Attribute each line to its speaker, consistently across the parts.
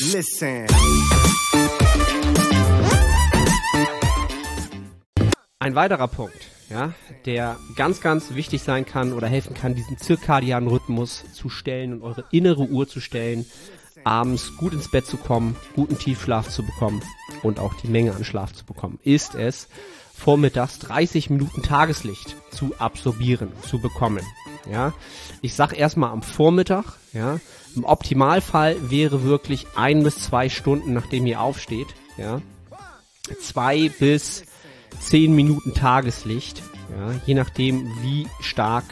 Speaker 1: Listen.
Speaker 2: Ein weiterer Punkt, ja, der ganz, ganz wichtig sein kann oder helfen kann, diesen zirkadianen Rhythmus zu stellen und eure innere Uhr zu stellen, abends gut ins Bett zu kommen, guten Tiefschlaf zu bekommen und auch die Menge an Schlaf zu bekommen, ist es, vormittags 30 Minuten Tageslicht zu absorbieren, zu bekommen. Ja, ich sag erstmal am Vormittag, ja, im Optimalfall wäre wirklich ein bis zwei Stunden, nachdem ihr aufsteht, ja, zwei bis zehn Minuten Tageslicht, ja, je nachdem, wie stark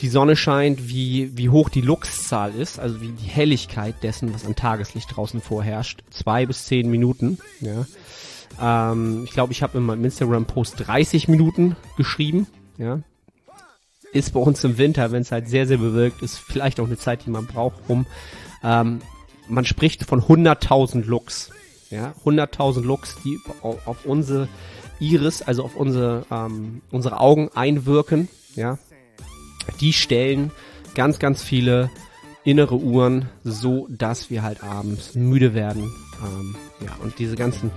Speaker 2: die Sonne scheint, wie, wie hoch die Luxzahl ist, also wie die Helligkeit dessen, was an Tageslicht draußen vorherrscht. Zwei bis zehn Minuten, ja. Ähm, ich glaube, ich habe in meinem Instagram-Post 30 Minuten geschrieben, ja. Ist bei uns im Winter, wenn es halt sehr, sehr bewölkt ist, vielleicht auch eine Zeit, die man braucht, um, ähm, man spricht von 100.000 Lux, ja. 100.000 Lux, die auf, auf unsere Iris, also auf unsere, ähm, unsere Augen einwirken, ja die stellen ganz, ganz viele innere Uhren, so dass wir halt abends müde werden. Ähm, ja, und diese ganzen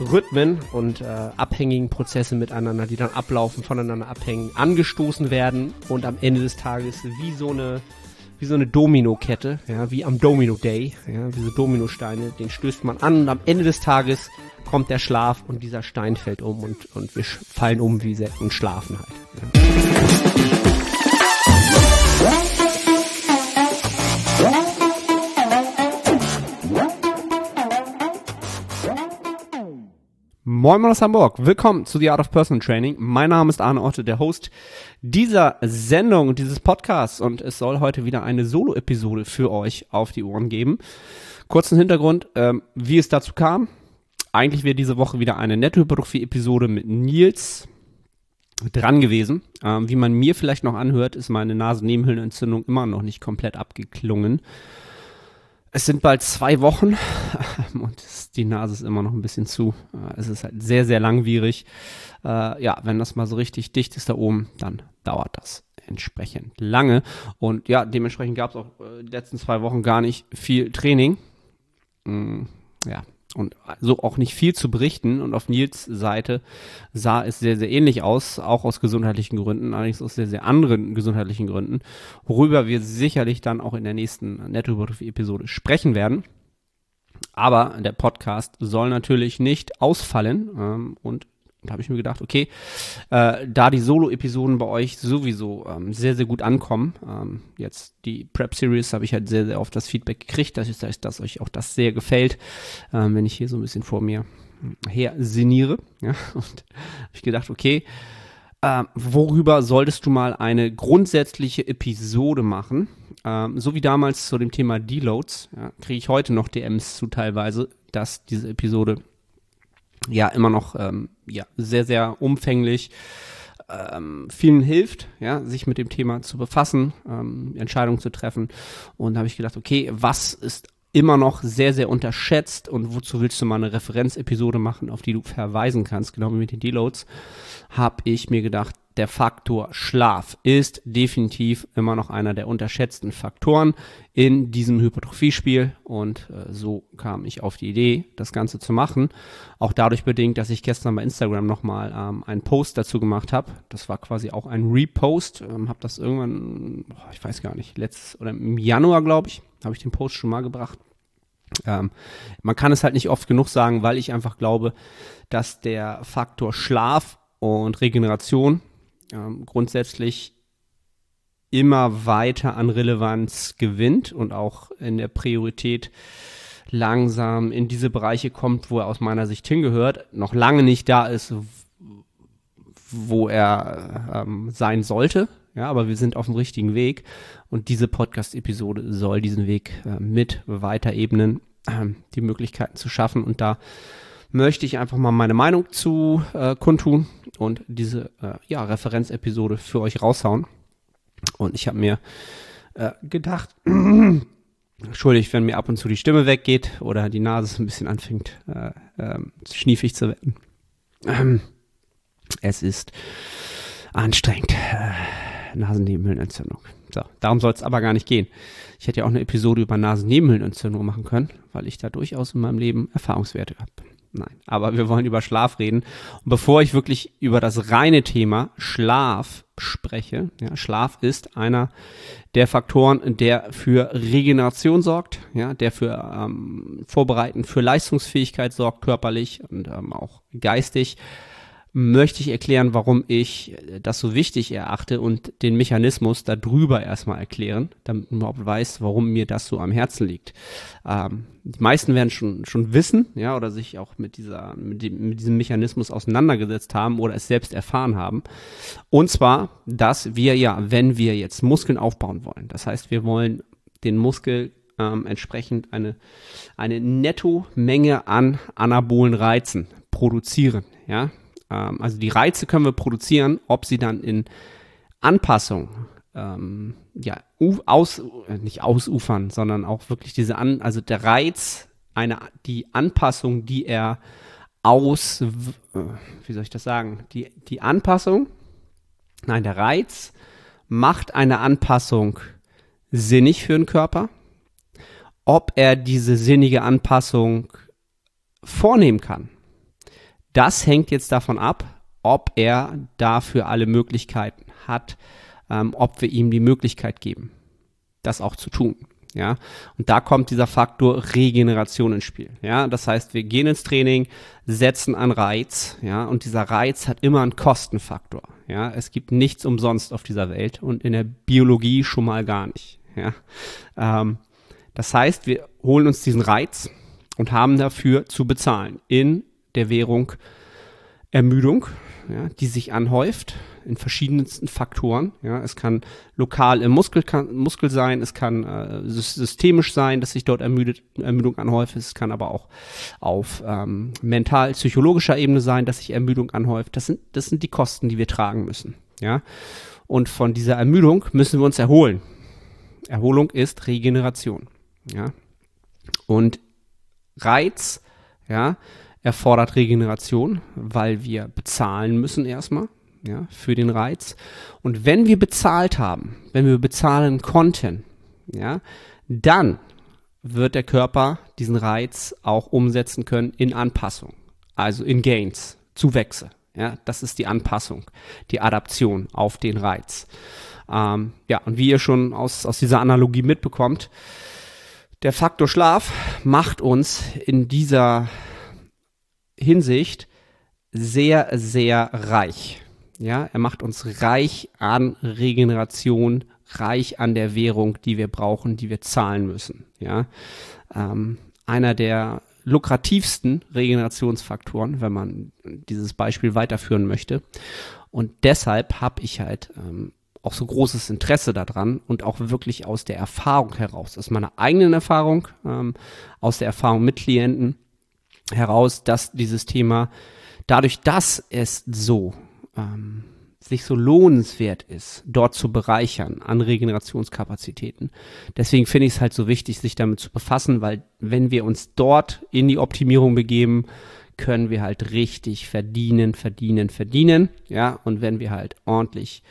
Speaker 2: Rhythmen und äh, abhängigen Prozesse miteinander, die dann ablaufen, voneinander abhängen, angestoßen werden und am Ende des Tages wie so eine wie so eine Domino-Kette, ja, wie am Domino Day, ja, diese Dominosteine, den stößt man an und am Ende des Tages kommt der Schlaf und dieser Stein fällt um und, und wir fallen um wie und schlafen halt. Ja. Moin Moin aus Hamburg, willkommen zu The Art of Personal Training. Mein Name ist Arne Otte, der Host dieser Sendung und dieses Podcasts und es soll heute wieder eine Solo-Episode für euch auf die Ohren geben. Kurzen Hintergrund, ähm, wie es dazu kam. Eigentlich wäre diese Woche wieder eine Nettohypertrophie-Episode mit Nils dran gewesen. Ähm, wie man mir vielleicht noch anhört, ist meine Nasennebenhöhlenentzündung immer noch nicht komplett abgeklungen. Es sind bald zwei Wochen und die Nase ist immer noch ein bisschen zu. Äh, es ist halt sehr, sehr langwierig. Äh, ja, wenn das mal so richtig dicht ist da oben, dann dauert das entsprechend lange. Und ja, dementsprechend gab es auch äh, letzten zwei Wochen gar nicht viel Training. Mm, ja, und so auch nicht viel zu berichten. Und auf Nils Seite sah es sehr, sehr ähnlich aus, auch aus gesundheitlichen Gründen, allerdings aus sehr, sehr anderen gesundheitlichen Gründen, worüber wir sicherlich dann auch in der nächsten Nettohypertrophie-Episode sprechen werden. Aber der Podcast soll natürlich nicht ausfallen ähm, und da habe ich mir gedacht, okay, äh, da die Solo-Episoden bei euch sowieso ähm, sehr, sehr gut ankommen, ähm, jetzt die Prep-Series habe ich halt sehr, sehr oft das Feedback gekriegt, dass, dass, dass euch auch das sehr gefällt, ähm, wenn ich hier so ein bisschen vor mir her sinniere. Ja, und habe ich gedacht, okay, äh, worüber solltest du mal eine grundsätzliche Episode machen? Ähm, so wie damals zu dem Thema Deloads, ja, kriege ich heute noch DMs zu teilweise, dass diese Episode ja immer noch ähm, ja, sehr, sehr umfänglich ähm, vielen hilft, ja, sich mit dem Thema zu befassen, ähm, Entscheidungen zu treffen. Und da habe ich gedacht, okay, was ist immer noch sehr, sehr unterschätzt und wozu willst du mal eine Referenzepisode machen, auf die du verweisen kannst, genau wie mit den Deloads, habe ich mir gedacht, der Faktor Schlaf ist definitiv immer noch einer der unterschätzten Faktoren in diesem Hypertrophiespiel und äh, so kam ich auf die Idee, das Ganze zu machen. Auch dadurch bedingt, dass ich gestern bei Instagram nochmal ähm, einen Post dazu gemacht habe. Das war quasi auch ein Repost. Ähm, habe das irgendwann, boah, ich weiß gar nicht, letztes oder im Januar glaube ich, habe ich den Post schon mal gebracht. Ähm, man kann es halt nicht oft genug sagen, weil ich einfach glaube, dass der Faktor Schlaf und Regeneration ähm, grundsätzlich immer weiter an Relevanz gewinnt und auch in der Priorität langsam in diese Bereiche kommt, wo er aus meiner Sicht hingehört, noch lange nicht da ist, wo er ähm, sein sollte. Ja, aber wir sind auf dem richtigen Weg und diese Podcast-Episode soll diesen Weg äh, mit weiter ebnen, äh, die Möglichkeiten zu schaffen und da möchte ich einfach mal meine Meinung zu äh, kundtun und diese äh, ja, Referenzepisode für euch raushauen. Und ich habe mir äh, gedacht, entschuldigt, wenn mir ab und zu die Stimme weggeht oder die Nase ein bisschen anfängt äh, äh, schniefig zu werden. Ähm, es ist anstrengend. Äh, Nasennebenhöhlenentzündung. So, darum soll es aber gar nicht gehen. Ich hätte ja auch eine Episode über Nasennebenhöhlenentzündung machen können, weil ich da durchaus in meinem Leben Erfahrungswerte habe. Nein, aber wir wollen über Schlaf reden. Und bevor ich wirklich über das reine Thema Schlaf spreche, ja, Schlaf ist einer der Faktoren, der für Regeneration sorgt, ja, der für ähm, Vorbereiten für Leistungsfähigkeit sorgt, körperlich und ähm, auch geistig möchte ich erklären, warum ich das so wichtig erachte und den Mechanismus darüber erstmal erklären, damit man überhaupt weiß, warum mir das so am Herzen liegt. Ähm, die meisten werden schon, schon wissen, ja, oder sich auch mit dieser, mit, dem, mit diesem Mechanismus auseinandergesetzt haben oder es selbst erfahren haben. Und zwar, dass wir ja, wenn wir jetzt Muskeln aufbauen wollen, das heißt, wir wollen den Muskel ähm, entsprechend eine, eine Netto-Menge an anabolen Reizen produzieren, ja, ähm, also die Reize können wir produzieren, ob sie dann in Anpassung, ähm, ja, aus, äh, nicht ausufern, sondern auch wirklich diese An, also der Reiz, eine, die Anpassung, die er aus, äh, wie soll ich das sagen, die, die Anpassung, nein, der Reiz macht eine Anpassung sinnig für den Körper. Ob er diese sinnige Anpassung vornehmen kann, das hängt jetzt davon ab, ob er dafür alle Möglichkeiten hat, ähm, ob wir ihm die Möglichkeit geben, das auch zu tun. Ja, und da kommt dieser Faktor Regeneration ins Spiel. Ja, das heißt, wir gehen ins Training, setzen einen Reiz, ja, und dieser Reiz hat immer einen Kostenfaktor. Ja, es gibt nichts umsonst auf dieser Welt und in der Biologie schon mal gar nicht. Ja, ähm, das heißt, wir holen uns diesen Reiz und haben dafür zu bezahlen in der Währung Ermüdung, ja, die sich anhäuft in verschiedensten Faktoren. Ja, es kann lokal im Muskel, kann, Muskel sein, es kann äh, systemisch sein, dass sich dort ermüdet, Ermüdung anhäuft. Es kann aber auch auf ähm, mental-psychologischer Ebene sein, dass sich Ermüdung anhäuft. Das sind, das sind die Kosten, die wir tragen müssen. Ja, und von dieser Ermüdung müssen wir uns erholen. Erholung ist Regeneration. Ja, und Reiz, ja, erfordert Regeneration, weil wir bezahlen müssen erstmal ja, für den Reiz. Und wenn wir bezahlt haben, wenn wir bezahlen konnten, ja, dann wird der Körper diesen Reiz auch umsetzen können in Anpassung, also in Gains, Zuwächse. Ja, das ist die Anpassung, die Adaption auf den Reiz. Ähm, ja, und wie ihr schon aus, aus dieser Analogie mitbekommt, der Faktor Schlaf macht uns in dieser Hinsicht sehr, sehr reich. Ja, er macht uns reich an Regeneration, reich an der Währung, die wir brauchen, die wir zahlen müssen. Ja, ähm, einer der lukrativsten Regenerationsfaktoren, wenn man dieses Beispiel weiterführen möchte. Und deshalb habe ich halt ähm, auch so großes Interesse daran und auch wirklich aus der Erfahrung heraus, aus meiner eigenen Erfahrung, ähm, aus der Erfahrung mit Klienten, heraus, dass dieses Thema dadurch, dass es so ähm, sich so lohnenswert ist, dort zu bereichern an Regenerationskapazitäten. Deswegen finde ich es halt so wichtig, sich damit zu befassen, weil wenn wir uns dort in die Optimierung begeben, können wir halt richtig verdienen, verdienen, verdienen. Ja, und wenn wir halt ordentlich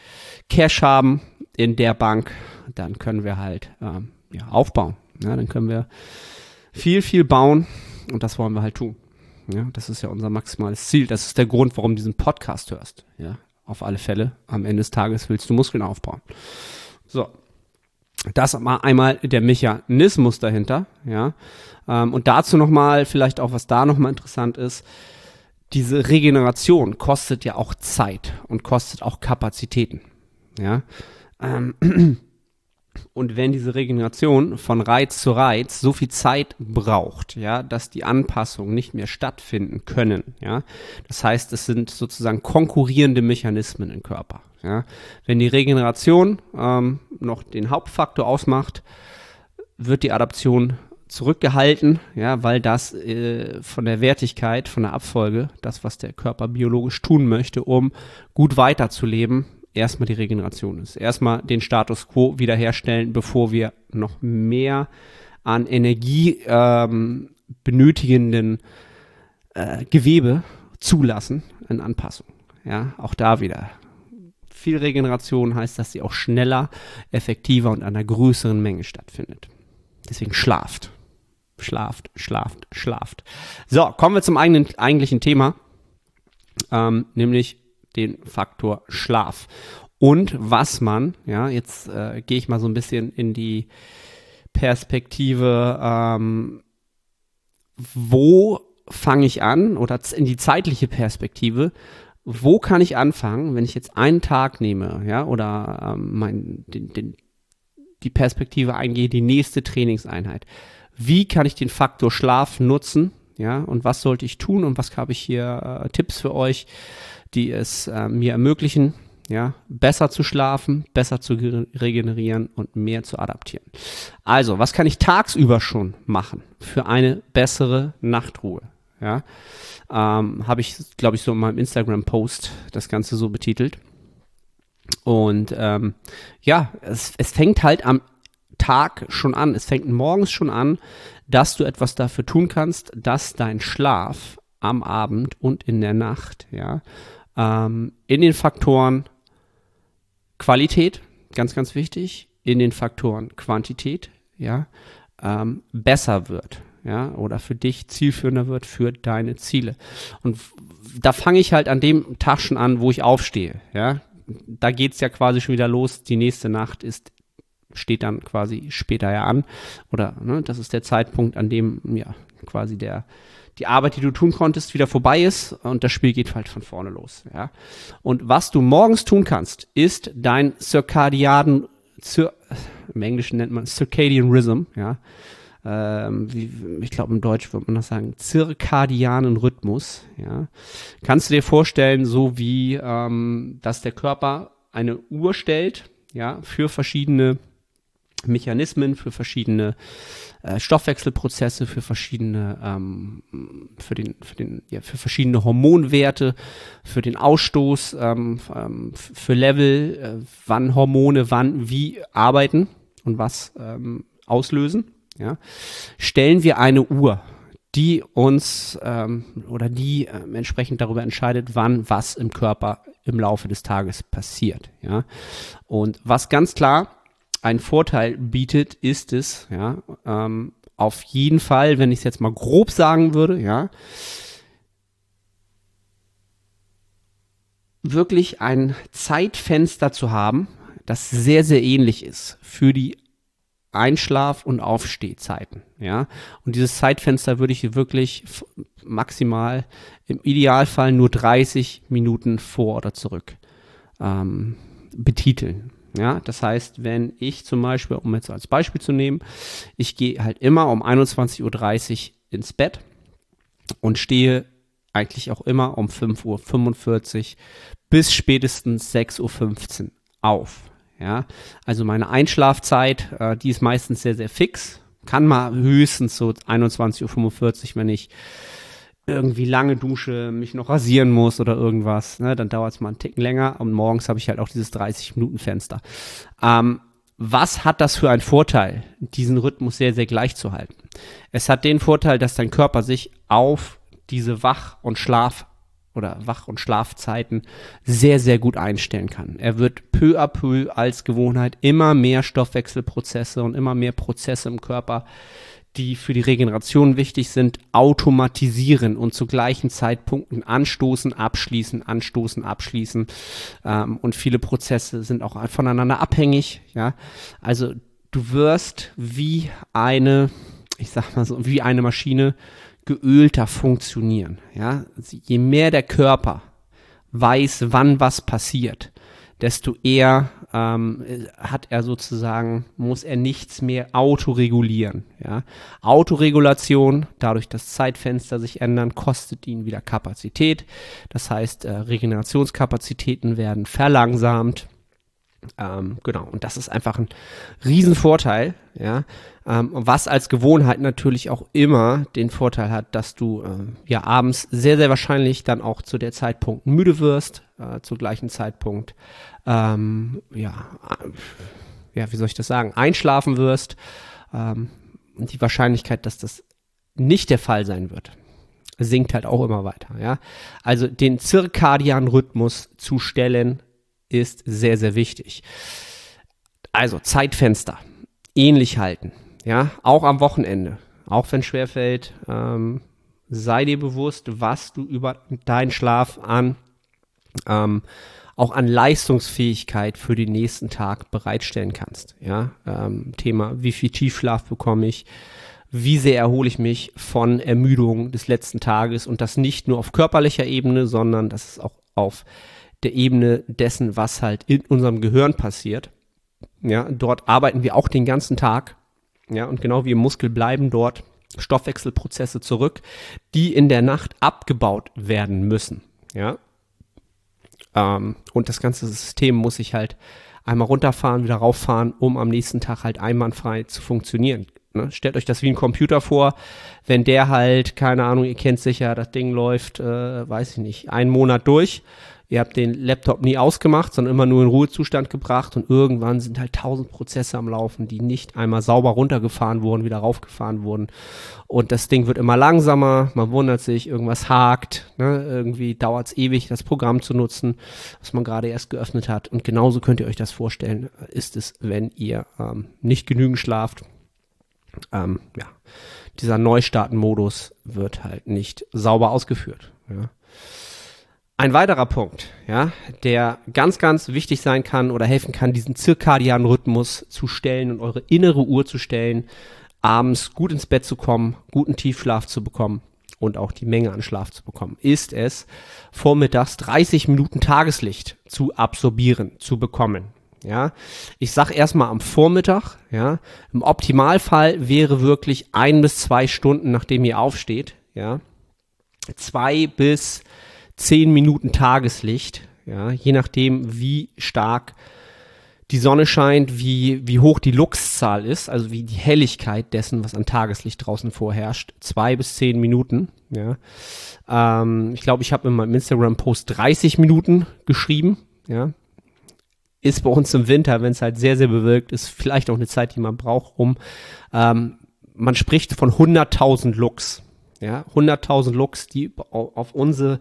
Speaker 2: Cash haben in der Bank, dann können wir halt ähm, ja, aufbauen. Ja, dann können wir viel, viel bauen und das wollen wir halt tun. Ja, das ist ja unser maximales Ziel. Das ist der Grund, warum du diesen Podcast hörst. Ja, auf alle Fälle. Am Ende des Tages willst du Muskeln aufbauen. So. Das mal einmal der Mechanismus dahinter, ja. Ähm, und dazu nochmal, vielleicht auch, was da nochmal interessant ist, diese Regeneration kostet ja auch Zeit und kostet auch Kapazitäten, ja. Ähm, Und wenn diese Regeneration von Reiz zu Reiz so viel Zeit braucht, ja, dass die Anpassungen nicht mehr stattfinden können, ja, das heißt, es sind sozusagen konkurrierende Mechanismen im Körper. Ja. Wenn die Regeneration ähm, noch den Hauptfaktor ausmacht, wird die Adaption zurückgehalten, ja, weil das äh, von der Wertigkeit, von der Abfolge, das, was der Körper biologisch tun möchte, um gut weiterzuleben, erstmal die Regeneration ist. Erstmal den Status quo wiederherstellen, bevor wir noch mehr an Energie ähm, benötigenden äh, Gewebe zulassen in Anpassung. Ja, auch da wieder Viel Regeneration heißt, dass sie auch schneller, effektiver und einer größeren Menge stattfindet. Deswegen schlaft. Schlaft, schlaft, schlaft. So, kommen wir zum eigenen, eigentlichen Thema, ähm, nämlich den Faktor Schlaf. Und was man, ja, jetzt äh, gehe ich mal so ein bisschen in die Perspektive, ähm, wo fange ich an oder in die zeitliche Perspektive, wo kann ich anfangen, wenn ich jetzt einen Tag nehme, ja, oder ähm, mein, den, den, die Perspektive eingehe, die nächste Trainingseinheit. Wie kann ich den Faktor Schlaf nutzen, ja, und was sollte ich tun und was habe ich hier äh, Tipps für euch, die es äh, mir ermöglichen, ja, besser zu schlafen, besser zu regenerieren und mehr zu adaptieren. Also, was kann ich tagsüber schon machen für eine bessere Nachtruhe? Ja, ähm, habe ich, glaube ich, so in meinem Instagram-Post das Ganze so betitelt. Und ähm, ja, es, es fängt halt am Tag schon an. Es fängt morgens schon an, dass du etwas dafür tun kannst, dass dein Schlaf am Abend und in der Nacht, ja, ähm, in den Faktoren Qualität, ganz, ganz wichtig, in den Faktoren Quantität, ja, ähm, besser wird, ja, oder für dich zielführender wird für deine Ziele. Und da fange ich halt an dem Tag schon an, wo ich aufstehe, ja. Da geht's ja quasi schon wieder los. Die nächste Nacht ist steht dann quasi später ja an. Oder ne, das ist der Zeitpunkt, an dem ja quasi der die Arbeit, die du tun konntest, wieder vorbei ist und das Spiel geht halt von vorne los. Ja. Und was du morgens tun kannst, ist dein Circadian, Cir im Englischen nennt man Circadian Rhythm, ja. Ähm, ich glaube im Deutsch würde man das sagen, zirkadianen Rhythmus, ja. Kannst du dir vorstellen, so wie, ähm, dass der Körper eine Uhr stellt, ja, für verschiedene Mechanismen, für verschiedene äh, Stoffwechselprozesse, für verschiedene, ähm, für den, für den, ja, für verschiedene Hormonwerte, für den Ausstoß, ähm, ähm, für Level, äh, wann Hormone wann wie arbeiten und was ähm, auslösen. Ja, stellen wir eine Uhr, die uns ähm, oder die äh, entsprechend darüber entscheidet, wann was im Körper im Laufe des Tages passiert. Ja, und was ganz klar einen Vorteil bietet, ist es, ja, ähm, auf jeden Fall, wenn ich es jetzt mal grob sagen würde, ja, wirklich ein Zeitfenster zu haben, das sehr, sehr ähnlich ist für die Einschlaf- und Aufstehzeiten, ja. Und dieses Zeitfenster würde ich wirklich maximal im Idealfall nur 30 Minuten vor oder zurück ähm, betiteln. Ja, das heißt, wenn ich zum Beispiel, um jetzt als Beispiel zu nehmen, ich gehe halt immer um 21.30 Uhr ins Bett und stehe eigentlich auch immer um 5.45 Uhr bis spätestens 6.15 Uhr auf. Ja, also meine Einschlafzeit, äh, die ist meistens sehr, sehr fix. Kann mal höchstens so 21.45 Uhr, wenn ich irgendwie lange dusche, mich noch rasieren muss oder irgendwas, ne, dann dauert es mal einen Ticken länger und morgens habe ich halt auch dieses 30-Minuten-Fenster. Ähm, was hat das für einen Vorteil, diesen Rhythmus sehr, sehr gleich zu halten? Es hat den Vorteil, dass dein Körper sich auf diese Wach- und Schlaf- oder Wach- und Schlafzeiten sehr, sehr gut einstellen kann. Er wird peu à peu als Gewohnheit immer mehr Stoffwechselprozesse und immer mehr Prozesse im Körper die für die Regeneration wichtig sind, automatisieren und zu gleichen Zeitpunkten anstoßen, abschließen, anstoßen, abschließen. Ähm, und viele Prozesse sind auch voneinander abhängig. Ja, also du wirst wie eine, ich sag mal so, wie eine Maschine geölter funktionieren. Ja, also je mehr der Körper weiß, wann was passiert, desto eher ähm, hat er sozusagen, muss er nichts mehr autoregulieren. Ja? Autoregulation, dadurch, dass Zeitfenster sich ändern, kostet ihn wieder Kapazität. Das heißt, äh, Regenerationskapazitäten werden verlangsamt. Ähm, genau, und das ist einfach ein Riesenvorteil, ja, ähm, was als Gewohnheit natürlich auch immer den Vorteil hat, dass du äh, ja abends sehr, sehr wahrscheinlich dann auch zu der Zeitpunkt müde wirst, äh, zu gleichen Zeitpunkt, ähm, ja, äh, ja, wie soll ich das sagen, einschlafen wirst, ähm, und die Wahrscheinlichkeit, dass das nicht der Fall sein wird, sinkt halt auch immer weiter, ja. Also den zirkadianen Rhythmus zu stellen, ist sehr, sehr wichtig. Also Zeitfenster ähnlich halten. Ja, auch am Wochenende. Auch wenn schwerfällt, ähm, sei dir bewusst, was du über deinen Schlaf an ähm, auch an Leistungsfähigkeit für den nächsten Tag bereitstellen kannst. Ja, ähm, Thema, wie viel Tiefschlaf bekomme ich, wie sehr erhole ich mich von Ermüdung des letzten Tages und das nicht nur auf körperlicher Ebene, sondern das ist auch auf der Ebene dessen, was halt in unserem Gehirn passiert. Ja, dort arbeiten wir auch den ganzen Tag. Ja, und genau wie im Muskel bleiben dort Stoffwechselprozesse zurück, die in der Nacht abgebaut werden müssen. Ja. Ähm, und das ganze System muss sich halt einmal runterfahren, wieder rauffahren, um am nächsten Tag halt einwandfrei zu funktionieren. Ne? Stellt euch das wie ein Computer vor, wenn der halt, keine Ahnung, ihr kennt sicher, das Ding läuft, äh, weiß ich nicht, einen Monat durch Ihr habt den Laptop nie ausgemacht, sondern immer nur in Ruhezustand gebracht und irgendwann sind halt tausend Prozesse am Laufen, die nicht einmal sauber runtergefahren wurden, wieder raufgefahren wurden. Und das Ding wird immer langsamer, man wundert sich, irgendwas hakt, ne? irgendwie dauert es ewig, das Programm zu nutzen, was man gerade erst geöffnet hat. Und genauso könnt ihr euch das vorstellen, ist es, wenn ihr ähm, nicht genügend schlaft. Ähm, ja, dieser Neustarten-Modus wird halt nicht sauber ausgeführt. Ja. Ein weiterer Punkt, ja, der ganz, ganz wichtig sein kann oder helfen kann, diesen zirkadianen Rhythmus zu stellen und eure innere Uhr zu stellen, abends gut ins Bett zu kommen, guten Tiefschlaf zu bekommen und auch die Menge an Schlaf zu bekommen, ist es, vormittags 30 Minuten Tageslicht zu absorbieren, zu bekommen. Ja, ich sag erstmal am Vormittag, ja, im Optimalfall wäre wirklich ein bis zwei Stunden, nachdem ihr aufsteht, ja, zwei bis zehn Minuten Tageslicht, ja, je nachdem, wie stark die Sonne scheint, wie, wie hoch die Luxzahl ist, also wie die Helligkeit dessen, was an Tageslicht draußen vorherrscht, zwei bis zehn Minuten. Ja. Ähm, ich glaube, ich habe in meinem Instagram-Post 30 Minuten geschrieben. Ja. Ist bei uns im Winter, wenn es halt sehr, sehr bewölkt ist, vielleicht auch eine Zeit, die man braucht, um ähm, man spricht von 100.000 Lux ja, 100.000 Lux, die auf unsere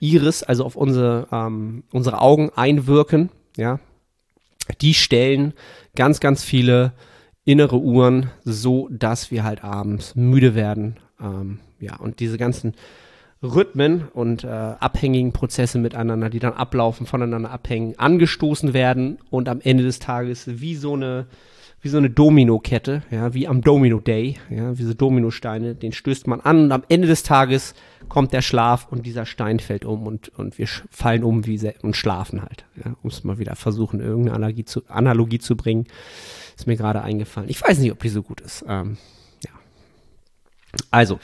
Speaker 2: Iris, also auf unsere, ähm, unsere Augen einwirken, ja, die stellen ganz, ganz viele innere Uhren, so dass wir halt abends müde werden, ähm, ja, und diese ganzen Rhythmen und äh, abhängigen Prozesse miteinander, die dann ablaufen, voneinander abhängen, angestoßen werden und am Ende des Tages wie so eine wie so eine Domino-Kette, ja, wie am Domino Day, ja, wie so Dominosteine, den stößt man an und am Ende des Tages kommt der Schlaf und dieser Stein fällt um und, und wir fallen um wie und schlafen halt, ja, um es mal wieder versuchen, irgendeine Analogie zu, Analogie zu bringen, ist mir gerade eingefallen. Ich weiß nicht, ob die so gut ist, ähm, ja. Also,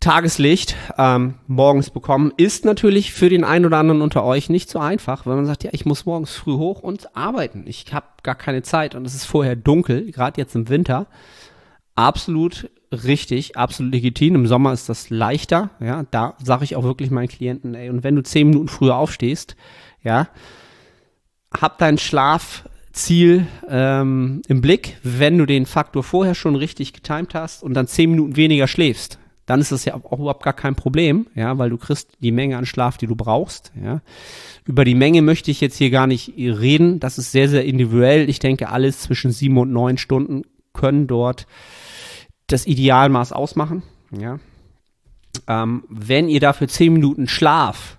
Speaker 2: Tageslicht ähm, morgens bekommen, ist natürlich für den einen oder anderen unter euch nicht so einfach, weil man sagt, ja, ich muss morgens früh hoch und arbeiten. Ich habe gar keine Zeit und es ist vorher dunkel, gerade jetzt im Winter. Absolut richtig, absolut legitim. Im Sommer ist das leichter. Ja, da sage ich auch wirklich meinen Klienten, ey, und wenn du zehn Minuten früher aufstehst, ja, hab dein Schlafziel ähm, im Blick, wenn du den Faktor vorher schon richtig getimt hast und dann zehn Minuten weniger schläfst dann ist das ja auch überhaupt gar kein Problem, ja, weil du kriegst die Menge an Schlaf, die du brauchst, ja. Über die Menge möchte ich jetzt hier gar nicht reden. Das ist sehr, sehr individuell. Ich denke, alles zwischen sieben und neun Stunden können dort das Idealmaß ausmachen, ja. Ähm, wenn ihr dafür zehn Minuten Schlaf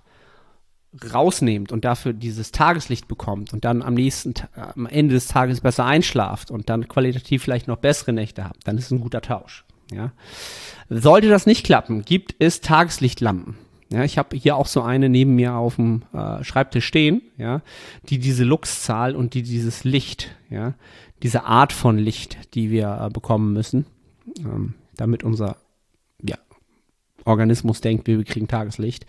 Speaker 2: rausnehmt und dafür dieses Tageslicht bekommt und dann am nächsten, am Ende des Tages besser einschlaft und dann qualitativ vielleicht noch bessere Nächte habt, dann ist es ein guter Tausch. Ja. Sollte das nicht klappen, gibt es Tageslichtlampen. Ja, ich habe hier auch so eine neben mir auf dem äh, Schreibtisch stehen, ja, die diese Luxzahl und die dieses Licht, ja, diese Art von Licht, die wir äh, bekommen müssen, ähm, damit unser Organismus denkt, wir kriegen Tageslicht,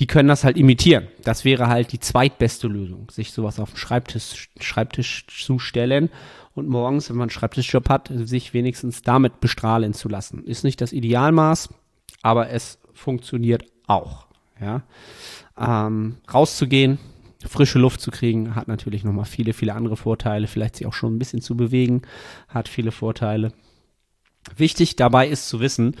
Speaker 2: die können das halt imitieren. Das wäre halt die zweitbeste Lösung, sich sowas auf den Schreibtisch, Schreibtisch zu stellen und morgens, wenn man einen Schreibtischjob hat, sich wenigstens damit bestrahlen zu lassen. Ist nicht das Idealmaß, aber es funktioniert auch. Ja? Ähm, rauszugehen, frische Luft zu kriegen, hat natürlich nochmal viele, viele andere Vorteile. Vielleicht sich auch schon ein bisschen zu bewegen, hat viele Vorteile. Wichtig dabei ist zu wissen,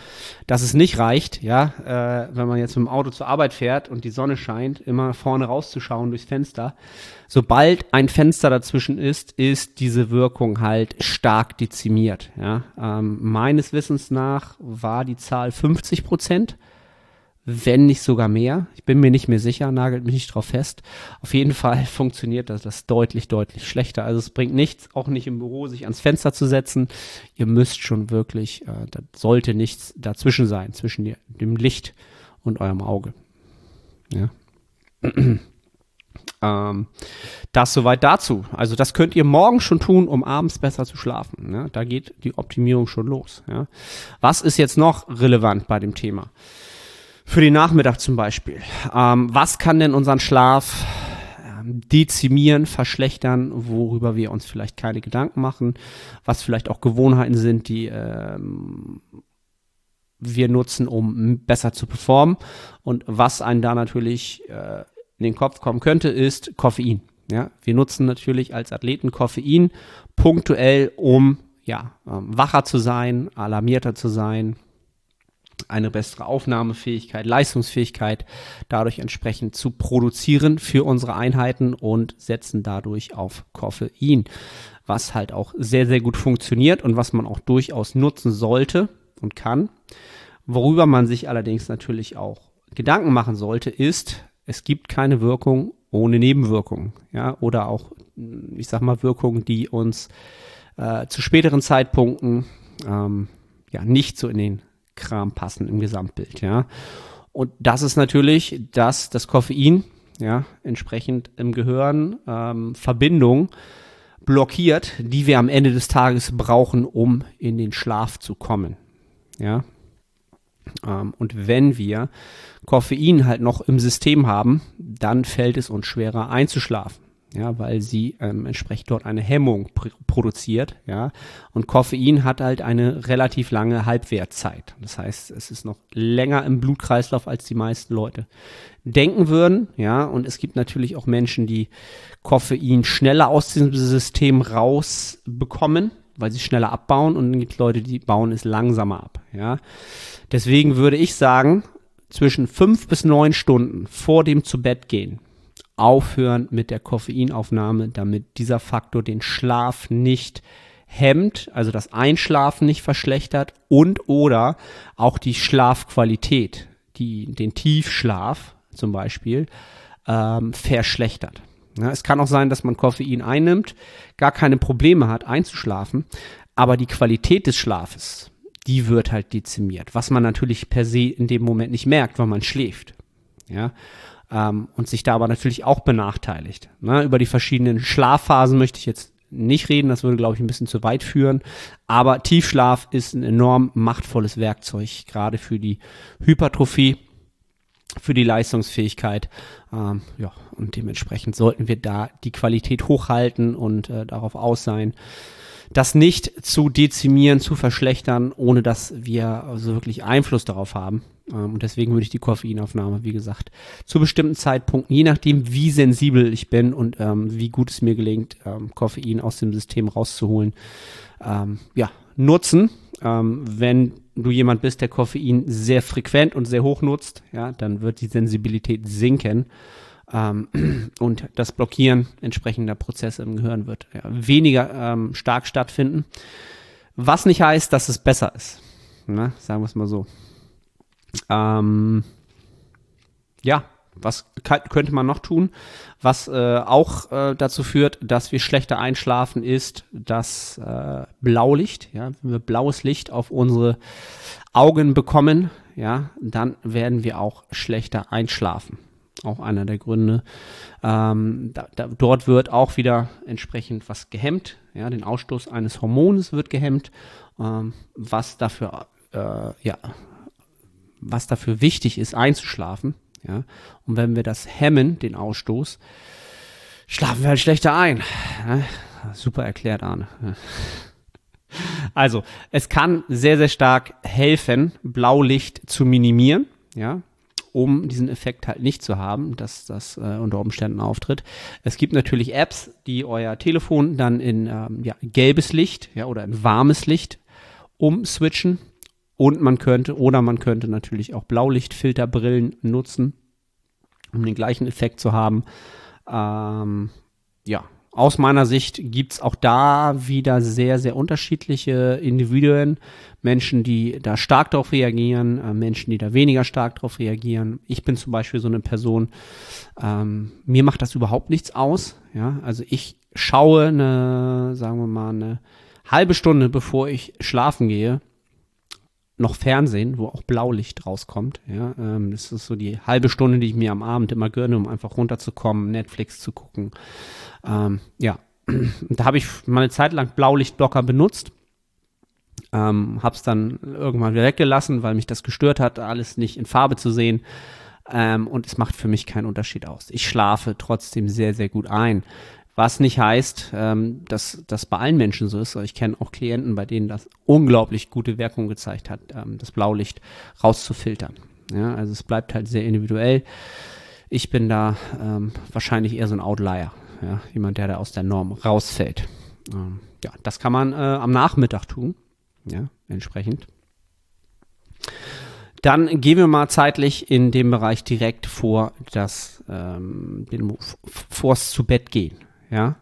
Speaker 2: dass es nicht reicht, ja, äh, wenn man jetzt mit dem Auto zur Arbeit fährt und die Sonne scheint, immer vorne rauszuschauen durchs Fenster. Sobald ein Fenster dazwischen ist, ist diese Wirkung halt stark dezimiert. Ja. Ähm, meines Wissens nach war die Zahl 50 Prozent wenn nicht sogar mehr. Ich bin mir nicht mehr sicher, nagelt mich nicht drauf fest. Auf jeden Fall funktioniert das, das deutlich, deutlich schlechter. Also es bringt nichts, auch nicht im Büro sich ans Fenster zu setzen. Ihr müsst schon wirklich, äh, da sollte nichts dazwischen sein, zwischen die, dem Licht und eurem Auge. Ja. ähm, das soweit dazu. Also das könnt ihr morgen schon tun, um abends besser zu schlafen. Ja? Da geht die Optimierung schon los. Ja? Was ist jetzt noch relevant bei dem Thema? Für den Nachmittag zum Beispiel. Ähm, was kann denn unseren Schlaf ähm, dezimieren, verschlechtern, worüber wir uns vielleicht keine Gedanken machen, was vielleicht auch Gewohnheiten sind, die ähm, wir nutzen, um besser zu performen. Und was einen da natürlich äh, in den Kopf kommen könnte, ist Koffein. Ja, wir nutzen natürlich als Athleten Koffein punktuell, um ja, ähm, wacher zu sein, alarmierter zu sein, eine bessere Aufnahmefähigkeit, Leistungsfähigkeit dadurch entsprechend zu produzieren für unsere Einheiten und setzen dadurch auf Koffein, was halt auch sehr, sehr gut funktioniert und was man auch durchaus nutzen sollte und kann. Worüber man sich allerdings natürlich auch Gedanken machen sollte, ist, es gibt keine Wirkung ohne Nebenwirkungen, ja, oder auch, ich sag mal, Wirkungen, die uns äh, zu späteren Zeitpunkten ähm, ja nicht so in den Kram passen im Gesamtbild, ja. Und das ist natürlich, dass das Koffein, ja, entsprechend im Gehirn ähm, Verbindung blockiert, die wir am Ende des Tages brauchen, um in den Schlaf zu kommen, ja. Ähm, und wenn wir Koffein halt noch im System haben, dann fällt es uns schwerer einzuschlafen ja, weil sie ähm, entsprechend dort eine Hemmung pr produziert, ja. Und Koffein hat halt eine relativ lange Halbwertzeit. Das heißt, es ist noch länger im Blutkreislauf, als die meisten Leute denken würden, ja. Und es gibt natürlich auch Menschen, die Koffein schneller aus diesem System rausbekommen, weil sie schneller abbauen. Und dann gibt es Leute, die bauen es langsamer ab, ja. Deswegen würde ich sagen, zwischen fünf bis neun Stunden vor dem zu Bett gehen aufhören mit der Koffeinaufnahme, damit dieser Faktor den Schlaf nicht hemmt, also das Einschlafen nicht verschlechtert und oder auch die Schlafqualität, die, den Tiefschlaf zum Beispiel, ähm, verschlechtert. Ja, es kann auch sein, dass man Koffein einnimmt, gar keine Probleme hat einzuschlafen, aber die Qualität des Schlafes, die wird halt dezimiert, was man natürlich per se in dem Moment nicht merkt, weil man schläft. Ja, ähm, und sich da aber natürlich auch benachteiligt. Ne? Über die verschiedenen Schlafphasen möchte ich jetzt nicht reden, das würde, glaube ich, ein bisschen zu weit führen. Aber Tiefschlaf ist ein enorm machtvolles Werkzeug, gerade für die Hypertrophie, für die Leistungsfähigkeit. Ähm, ja, und dementsprechend sollten wir da die Qualität hochhalten und äh, darauf aus sein, das nicht zu dezimieren, zu verschlechtern, ohne dass wir also wirklich Einfluss darauf haben. Ähm, und deswegen würde ich die Koffeinaufnahme, wie gesagt, zu bestimmten Zeitpunkten, je nachdem, wie sensibel ich bin und ähm, wie gut es mir gelingt, ähm, Koffein aus dem System rauszuholen, ähm, ja, nutzen. Ähm, wenn du jemand bist, der Koffein sehr frequent und sehr hoch nutzt, ja, dann wird die Sensibilität sinken ähm, und das Blockieren entsprechender Prozesse im Gehirn wird ja, weniger ähm, stark stattfinden. Was nicht heißt, dass es besser ist. Ne? Sagen wir es mal so. Ähm, ja, was könnte man noch tun? Was äh, auch äh, dazu führt, dass wir schlechter einschlafen, ist das äh, Blaulicht. Ja, wenn wir blaues Licht auf unsere Augen bekommen, ja, dann werden wir auch schlechter einschlafen. Auch einer der Gründe. Ähm, da, da, dort wird auch wieder entsprechend was gehemmt. Ja, den Ausstoß eines Hormones wird gehemmt, ähm, was dafür äh, ja was dafür wichtig ist, einzuschlafen. Ja? Und wenn wir das hemmen, den Ausstoß, schlafen wir halt schlechter ein. Super erklärt, Arne. Also, es kann sehr, sehr stark helfen, Blaulicht zu minimieren, ja, um diesen Effekt halt nicht zu haben, dass das äh, unter Umständen auftritt. Es gibt natürlich Apps, die euer Telefon dann in ähm, ja, gelbes Licht ja, oder in warmes Licht umswitchen. Und man könnte, oder man könnte natürlich auch Blaulichtfilterbrillen nutzen, um den gleichen Effekt zu haben. Ähm, ja, aus meiner Sicht gibt es auch da wieder sehr, sehr unterschiedliche Individuen. Menschen, die da stark darauf reagieren, äh, Menschen, die da weniger stark darauf reagieren. Ich bin zum Beispiel so eine Person, ähm, mir macht das überhaupt nichts aus. Ja, also ich schaue eine, sagen wir mal, eine halbe Stunde, bevor ich schlafen gehe, noch Fernsehen, wo auch Blaulicht rauskommt. Ja, ähm, das ist so die halbe Stunde, die ich mir am Abend immer gönne, um einfach runterzukommen, Netflix zu gucken. Ähm, ja, da habe ich mal eine Zeit lang Blaulichtblocker benutzt. Ähm, hab's dann irgendwann wieder weggelassen, weil mich das gestört hat, alles nicht in Farbe zu sehen. Ähm, und es macht für mich keinen Unterschied aus. Ich schlafe trotzdem sehr, sehr gut ein. Was nicht heißt, ähm, dass das bei allen Menschen so ist. Ich kenne auch Klienten, bei denen das unglaublich gute Wirkung gezeigt hat, ähm, das Blaulicht rauszufiltern. Ja, also es bleibt halt sehr individuell. Ich bin da ähm, wahrscheinlich eher so ein Outlier, ja, jemand, der da aus der Norm rausfällt. Ähm, ja, das kann man äh, am Nachmittag tun, ja, entsprechend. Dann gehen wir mal zeitlich in dem Bereich direkt vor das, ähm, den, vors zu Bett gehen. Ja,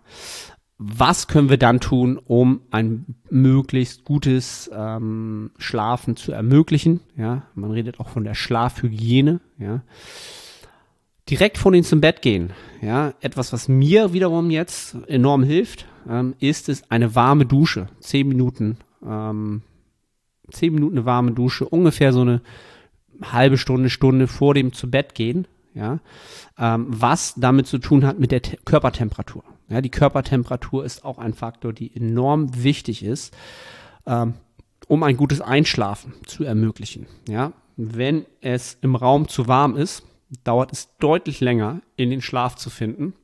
Speaker 2: was können wir dann tun, um ein möglichst gutes ähm, Schlafen zu ermöglichen? Ja, man redet auch von der Schlafhygiene. Ja, direkt vor den zum Bett gehen. Ja, etwas, was mir wiederum jetzt enorm hilft, ähm, ist es eine warme Dusche. Zehn Minuten, ähm, zehn Minuten eine warme Dusche, ungefähr so eine halbe Stunde, Stunde vor dem zu Bett gehen. Ja, ähm, was damit zu tun hat mit der Te Körpertemperatur. Ja, die Körpertemperatur ist auch ein Faktor, die enorm wichtig ist, ähm, um ein gutes Einschlafen zu ermöglichen. Ja, wenn es im Raum zu warm ist, dauert es deutlich länger, in den Schlaf zu finden.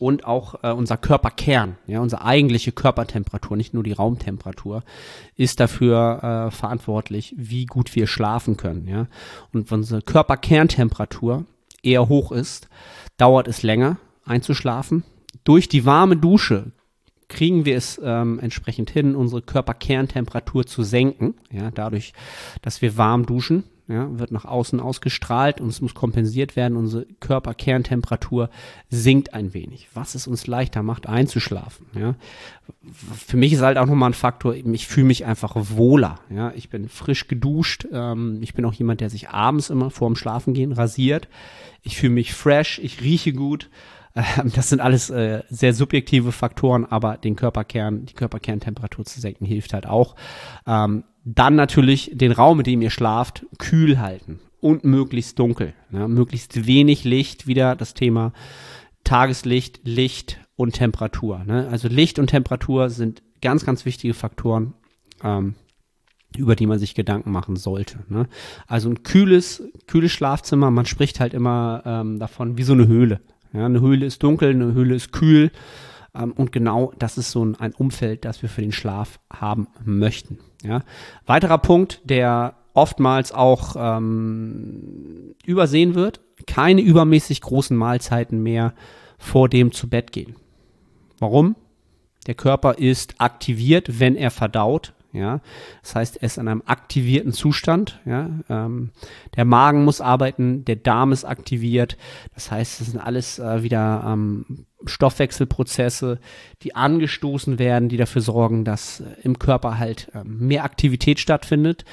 Speaker 2: Und auch äh, unser Körperkern, ja, unsere eigentliche Körpertemperatur, nicht nur die Raumtemperatur, ist dafür äh, verantwortlich, wie gut wir schlafen können. Ja. Und wenn unsere Körperkerntemperatur eher hoch ist, dauert es länger einzuschlafen durch die warme Dusche kriegen wir es ähm, entsprechend hin, unsere Körperkerntemperatur zu senken. Ja, dadurch, dass wir warm duschen, ja, wird nach außen ausgestrahlt und es muss kompensiert werden. Unsere Körperkerntemperatur sinkt ein wenig, was es uns leichter macht, einzuschlafen. Ja. Für mich ist halt auch nochmal ein Faktor, ich fühle mich einfach wohler. Ja. Ich bin frisch geduscht. Ähm, ich bin auch jemand, der sich abends immer vorm Schlafengehen rasiert. Ich fühle mich fresh, ich rieche gut. Ähm, das sind alles äh, sehr subjektive Faktoren, aber den Körperkern, die Körperkerntemperatur zu senken hilft halt auch. Ähm, dann natürlich den Raum, in dem ihr schlaft, kühl halten und möglichst dunkel. Ja, möglichst wenig Licht, wieder das Thema Tageslicht, Licht und Temperatur. Ne? Also Licht und Temperatur sind ganz, ganz wichtige Faktoren, ähm, über die man sich Gedanken machen sollte. Ne? Also ein kühles, kühles Schlafzimmer, man spricht halt immer ähm, davon wie so eine Höhle. Ja, eine Höhle ist dunkel, eine Höhle ist kühl. Ähm, und genau das ist so ein, ein, Umfeld, das wir für den Schlaf haben möchten. Ja. Weiterer Punkt, der oftmals auch ähm, übersehen wird, keine übermäßig großen Mahlzeiten mehr vor dem zu Bett gehen. Warum? Der Körper ist aktiviert, wenn er verdaut. Ja, das heißt, er ist in einem aktivierten Zustand. Ja, ähm, der Magen muss arbeiten, der Darm ist aktiviert. Das heißt, es sind alles äh, wieder ähm, Stoffwechselprozesse, die angestoßen werden, die dafür sorgen, dass äh, im Körper halt äh, mehr Aktivität stattfindet,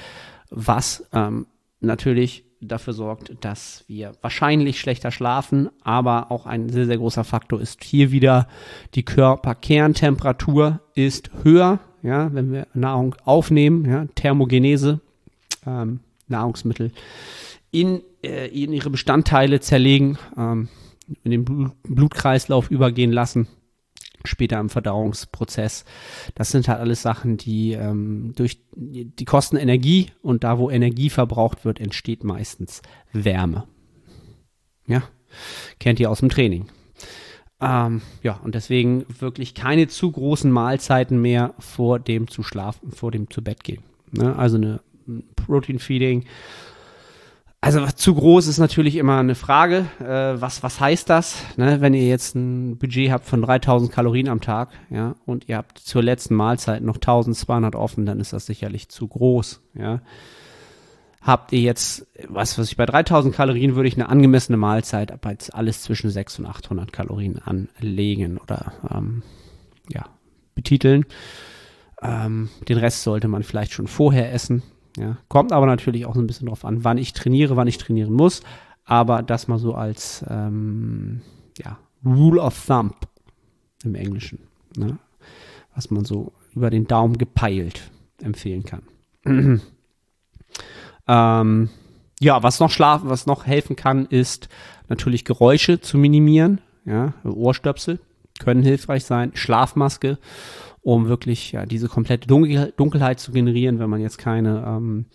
Speaker 2: was ähm, natürlich dafür sorgt, dass wir wahrscheinlich schlechter schlafen, aber auch ein sehr, sehr großer Faktor ist hier wieder die Körperkerntemperatur ist höher ja, wenn wir Nahrung aufnehmen, ja, Thermogenese, ähm, Nahrungsmittel in, äh, in ihre Bestandteile zerlegen, ähm, in den Bl Blutkreislauf übergehen lassen, später im Verdauungsprozess. Das sind halt alles Sachen, die ähm, durch die kosten Energie und da, wo Energie verbraucht wird, entsteht meistens Wärme. Ja, kennt ihr aus dem Training. Ähm, ja, und deswegen wirklich keine zu großen Mahlzeiten mehr vor dem zu schlafen, vor dem zu Bett gehen. Ne? Also eine Protein Feeding Also zu groß ist natürlich immer eine Frage. Äh, was, was heißt das? Ne? Wenn ihr jetzt ein Budget habt von 3000 Kalorien am Tag, ja, und ihr habt zur letzten Mahlzeit noch 1200 offen, dann ist das sicherlich zu groß, ja. Habt ihr jetzt, was weiß ich, bei 3000 Kalorien würde ich eine angemessene Mahlzeit aber jetzt alles zwischen 600 und 800 Kalorien anlegen oder, ähm, ja, betiteln. Ähm, den Rest sollte man vielleicht schon vorher essen, ja, kommt aber natürlich auch so ein bisschen drauf an, wann ich trainiere, wann ich trainieren muss. Aber das mal so als ähm, ja, Rule of Thumb im Englischen, ne? was man so über den Daumen gepeilt empfehlen kann. ähm, ja, was noch schlafen, was noch helfen kann, ist natürlich Geräusche zu minimieren. Ja, Ohrstöpsel können hilfreich sein, Schlafmaske um wirklich ja, diese komplette Dunkel Dunkelheit zu generieren, wenn man jetzt keine ähm,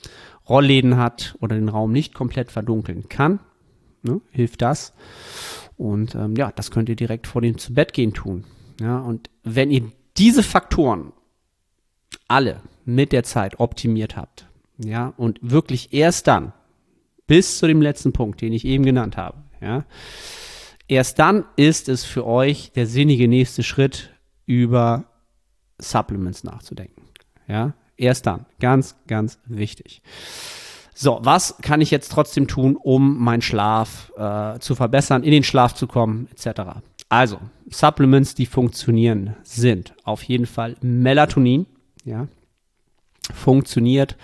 Speaker 2: Rollläden hat oder den Raum nicht komplett verdunkeln kann. Ne, hilft das. Und ähm, ja, das könnt ihr direkt vor dem zu Bett gehen tun. Ja, und wenn ihr diese Faktoren alle mit der Zeit optimiert habt, ja, und wirklich erst dann, bis zu dem letzten Punkt, den ich eben genannt habe, ja, erst dann ist es für euch der sinnige nächste Schritt, über Supplements nachzudenken. Ja, erst dann. Ganz, ganz wichtig. So, was kann ich jetzt trotzdem tun, um meinen Schlaf äh, zu verbessern, in den Schlaf zu kommen, etc. Also, Supplements, die funktionieren, sind auf jeden Fall Melatonin, ja, funktioniert,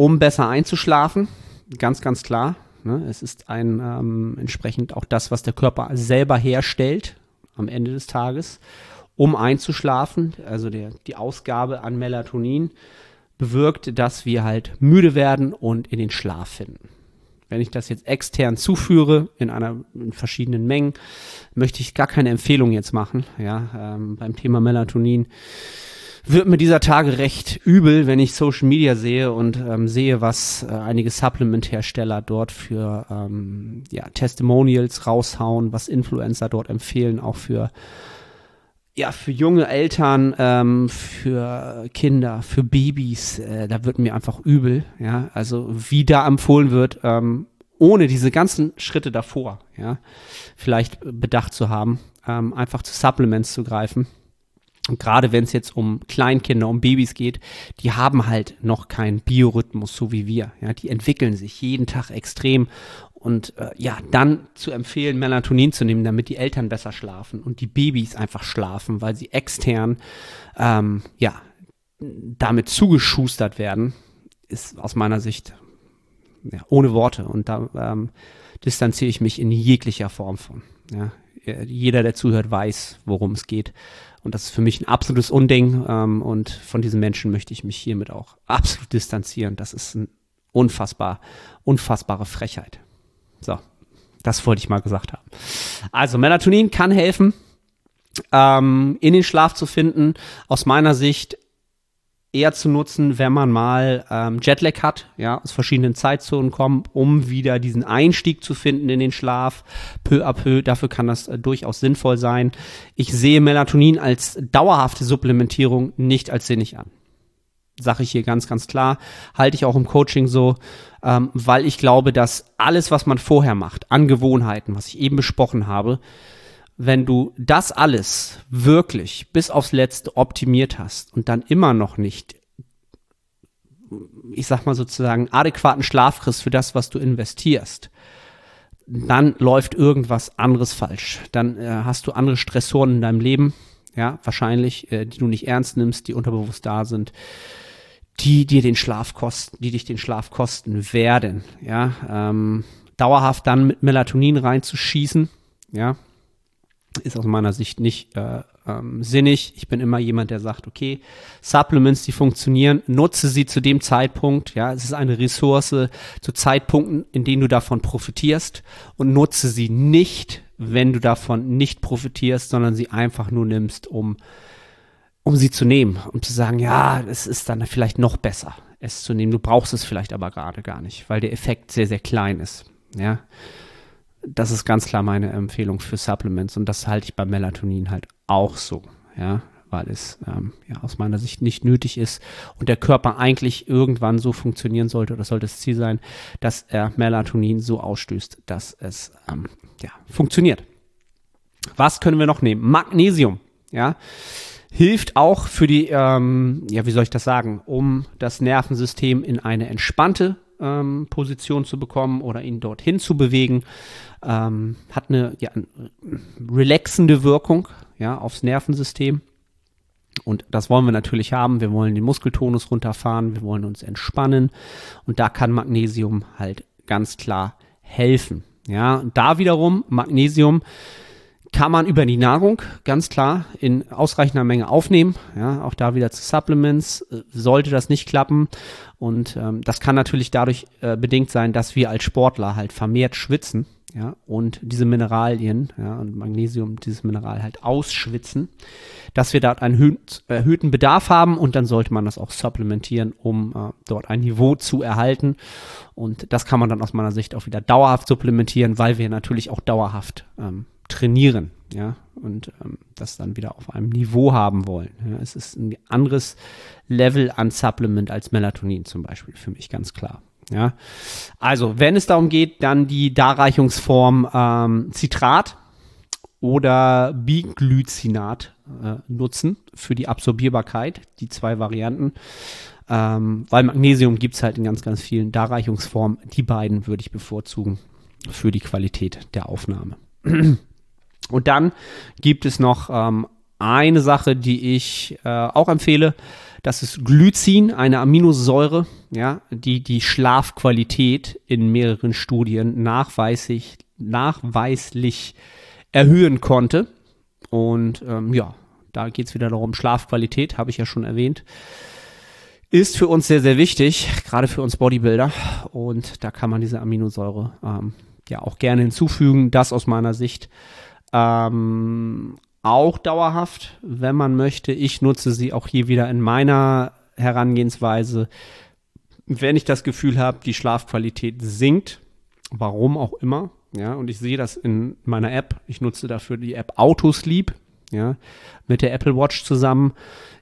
Speaker 2: um besser einzuschlafen, ganz, ganz klar. Ne? Es ist ein ähm, entsprechend auch das, was der Körper selber herstellt am Ende des Tages um einzuschlafen. Also der, die Ausgabe an Melatonin bewirkt, dass wir halt müde werden und in den Schlaf finden. Wenn ich das jetzt extern zuführe in einer in verschiedenen Mengen, möchte ich gar keine Empfehlung jetzt machen. Ja, ähm, beim Thema Melatonin wird mir dieser Tage recht übel, wenn ich Social Media sehe und ähm, sehe, was äh, einige Supplement-Hersteller dort für ähm, ja, Testimonials raushauen, was Influencer dort empfehlen, auch für ja, für junge Eltern, ähm, für Kinder, für Babys, äh, da wird mir einfach übel, ja. Also wie da empfohlen wird, ähm, ohne diese ganzen Schritte davor, ja, vielleicht bedacht zu haben, ähm, einfach zu Supplements zu greifen. Und gerade wenn es jetzt um Kleinkinder, um Babys geht, die haben halt noch keinen Biorhythmus, so wie wir. Ja, die entwickeln sich jeden Tag extrem und äh, ja, dann zu empfehlen, Melatonin zu nehmen, damit die Eltern besser schlafen und die Babys einfach schlafen, weil sie extern ähm, ja damit zugeschustert werden, ist aus meiner Sicht ja, ohne Worte. Und da ähm, distanziere ich mich in jeglicher Form von. Ja. Jeder, der zuhört, weiß, worum es geht. Und das ist für mich ein absolutes Unding. Ähm, und von diesen Menschen möchte ich mich hiermit auch absolut distanzieren. Das ist ein unfassbar, unfassbare Frechheit. So, das wollte ich mal gesagt haben. Also Melatonin kann helfen, ähm, in den Schlaf zu finden. Aus meiner Sicht eher zu nutzen, wenn man mal ähm, Jetlag hat, ja, aus verschiedenen Zeitzonen kommt, um wieder diesen Einstieg zu finden in den Schlaf, peu à peu. Dafür kann das äh, durchaus sinnvoll sein. Ich sehe Melatonin als dauerhafte Supplementierung nicht als sinnig an. Sache ich hier ganz, ganz klar. Halte ich auch im Coaching so ähm, weil ich glaube, dass alles, was man vorher macht, an Gewohnheiten, was ich eben besprochen habe, wenn du das alles wirklich bis aufs Letzte optimiert hast und dann immer noch nicht, ich sag mal sozusagen, adäquaten Schlaf kriegst für das, was du investierst, dann läuft irgendwas anderes falsch. Dann äh, hast du andere Stressoren in deinem Leben, ja, wahrscheinlich, äh, die du nicht ernst nimmst, die unterbewusst da sind die dir den Schlaf kosten, die dich den Schlaf kosten werden, ja, ähm, dauerhaft dann mit Melatonin reinzuschießen, ja, ist aus meiner Sicht nicht äh, ähm, sinnig. Ich bin immer jemand, der sagt, okay, Supplements, die funktionieren, nutze sie zu dem Zeitpunkt, ja, es ist eine Ressource zu Zeitpunkten, in denen du davon profitierst und nutze sie nicht, wenn du davon nicht profitierst, sondern sie einfach nur nimmst, um um sie zu nehmen, um zu sagen, ja, es ist dann vielleicht noch besser, es zu nehmen. Du brauchst es vielleicht aber gerade gar nicht, weil der Effekt sehr, sehr klein ist. Ja, das ist ganz klar meine Empfehlung für Supplements und das halte ich bei Melatonin halt auch so. Ja, weil es ähm, ja, aus meiner Sicht nicht nötig ist und der Körper eigentlich irgendwann so funktionieren sollte, oder sollte das Ziel sein, dass er Melatonin so ausstößt, dass es ähm, ja, funktioniert. Was können wir noch nehmen? Magnesium, ja, hilft auch für die, ähm, ja, wie soll ich das sagen, um das Nervensystem in eine entspannte ähm, Position zu bekommen oder ihn dorthin zu bewegen. Ähm, hat eine, ja, relaxende Wirkung ja, aufs Nervensystem. Und das wollen wir natürlich haben. Wir wollen den Muskeltonus runterfahren, wir wollen uns entspannen. Und da kann Magnesium halt ganz klar helfen. Ja, da wiederum Magnesium kann man über die Nahrung ganz klar in ausreichender Menge aufnehmen. Ja, auch da wieder zu Supplements. Äh, sollte das nicht klappen. Und ähm, das kann natürlich dadurch äh, bedingt sein, dass wir als Sportler halt vermehrt schwitzen. Ja, und diese Mineralien, ja, und Magnesium, dieses Mineral halt ausschwitzen, dass wir dort einen erhöhten Bedarf haben und dann sollte man das auch supplementieren, um äh, dort ein Niveau zu erhalten. Und das kann man dann aus meiner Sicht auch wieder dauerhaft supplementieren, weil wir natürlich auch dauerhaft ähm, trainieren, ja, und ähm, das dann wieder auf einem Niveau haben wollen. Ja. Es ist ein anderes Level an Supplement als Melatonin zum Beispiel, für mich ganz klar. Ja, also wenn es darum geht, dann die Darreichungsform ähm, Citrat oder Biglycinat äh, nutzen für die Absorbierbarkeit, die zwei Varianten. Ähm, weil Magnesium gibt es halt in ganz, ganz vielen Darreichungsformen. Die beiden würde ich bevorzugen für die Qualität der Aufnahme. Und dann gibt es noch ähm, eine Sache, die ich äh, auch empfehle. Das ist Glycin, eine Aminosäure, ja, die die Schlafqualität in mehreren Studien nachweislich, nachweislich erhöhen konnte. Und ähm, ja, da geht es wieder darum, Schlafqualität, habe ich ja schon erwähnt, ist für uns sehr, sehr wichtig, gerade für uns Bodybuilder. Und da kann man diese Aminosäure ähm, ja auch gerne hinzufügen. Das aus meiner Sicht ähm, auch dauerhaft, wenn man möchte. Ich nutze sie auch hier wieder in meiner Herangehensweise. Wenn ich das Gefühl habe, die Schlafqualität sinkt, warum auch immer, ja, und ich sehe das in meiner App. Ich nutze dafür die App Autosleep, ja, mit der Apple Watch zusammen.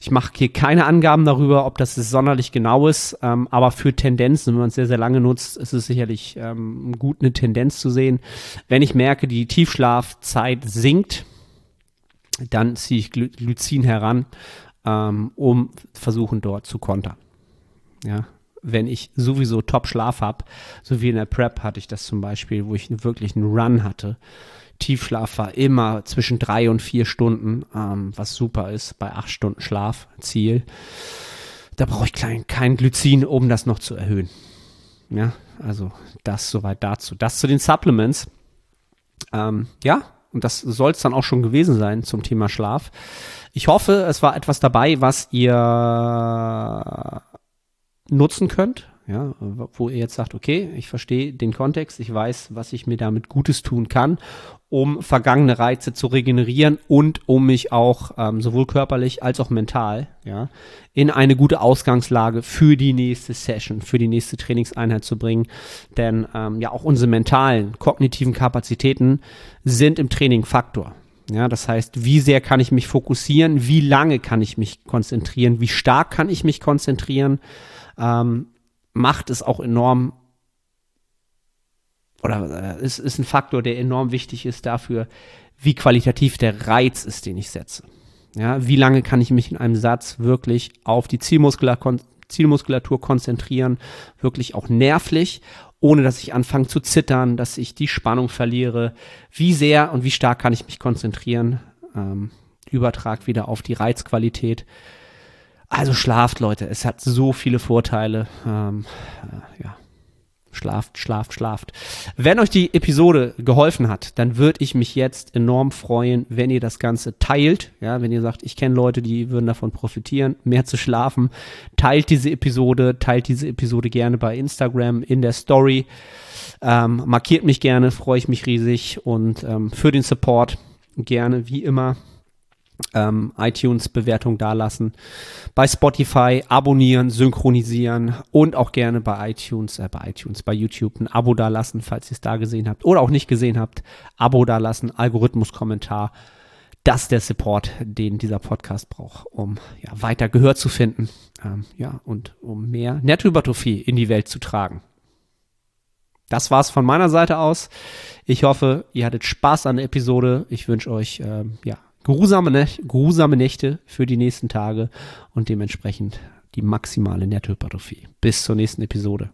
Speaker 2: Ich mache hier keine Angaben darüber, ob das sonderlich genau ist, ähm, aber für Tendenzen, wenn man es sehr, sehr lange nutzt, ist es sicherlich ähm, gut, eine Tendenz zu sehen. Wenn ich merke, die Tiefschlafzeit sinkt, dann ziehe ich Glycin heran, ähm, um versuchen dort zu kontern. Ja, wenn ich sowieso Top-Schlaf habe, so wie in der Prep hatte ich das zum Beispiel, wo ich wirklich einen Run hatte. Tiefschlaf war immer zwischen drei und vier Stunden, ähm, was super ist bei acht Stunden Schlaf, Ziel. Da brauche ich kein, kein Glycin, um das noch zu erhöhen. Ja, also das soweit dazu. Das zu den Supplements. Ähm, ja, und das soll es dann auch schon gewesen sein zum Thema Schlaf. Ich hoffe, es war etwas dabei, was ihr nutzen könnt, ja, wo ihr jetzt sagt, okay, ich verstehe den Kontext, ich weiß, was ich mir damit Gutes tun kann, um vergangene Reize zu regenerieren und um mich auch ähm, sowohl körperlich als auch mental, ja, in eine gute Ausgangslage für die nächste Session, für die nächste Trainingseinheit zu bringen. Denn ähm, ja, auch unsere mentalen, kognitiven Kapazitäten sind im Training Faktor. Ja, das heißt, wie sehr kann ich mich fokussieren, wie lange kann ich mich konzentrieren, wie stark kann ich mich konzentrieren ähm, macht es auch enorm oder äh, ist, ist ein Faktor, der enorm wichtig ist dafür, wie qualitativ der Reiz ist, den ich setze. Ja, wie lange kann ich mich in einem Satz wirklich auf die Zielmuskulatur, Zielmuskulatur konzentrieren, wirklich auch nervlich, ohne dass ich anfange zu zittern, dass ich die Spannung verliere. Wie sehr und wie stark kann ich mich konzentrieren? Ähm, Übertrag wieder auf die Reizqualität. Also schlaft, Leute. Es hat so viele Vorteile. Ähm, äh, ja. Schlaft, schlaft, schlaft. Wenn euch die Episode geholfen hat, dann würde ich mich jetzt enorm freuen, wenn ihr das Ganze teilt. Ja, wenn ihr sagt, ich kenne Leute, die würden davon profitieren, mehr zu schlafen. Teilt diese Episode, teilt diese Episode gerne bei Instagram in der Story. Ähm, markiert mich gerne, freue ich mich riesig und ähm, für den Support gerne wie immer ähm, iTunes-Bewertung dalassen, bei Spotify abonnieren, synchronisieren und auch gerne bei iTunes, äh, bei iTunes, bei YouTube ein Abo dalassen, falls ihr es da gesehen habt oder auch nicht gesehen habt. Abo dalassen, Algorithmus-Kommentar. das ist der Support, den dieser Podcast braucht, um ja, weiter Gehör zu finden ähm, ja, und um mehr Nettohypertrophie in die Welt zu tragen. Das war's von meiner Seite aus. Ich hoffe, ihr hattet Spaß an der Episode. Ich wünsche euch ähm, ja, geruhsame, Nächte, geruhsame Nächte für die nächsten Tage und dementsprechend die maximale Nettohypertrophie. Bis zur nächsten Episode.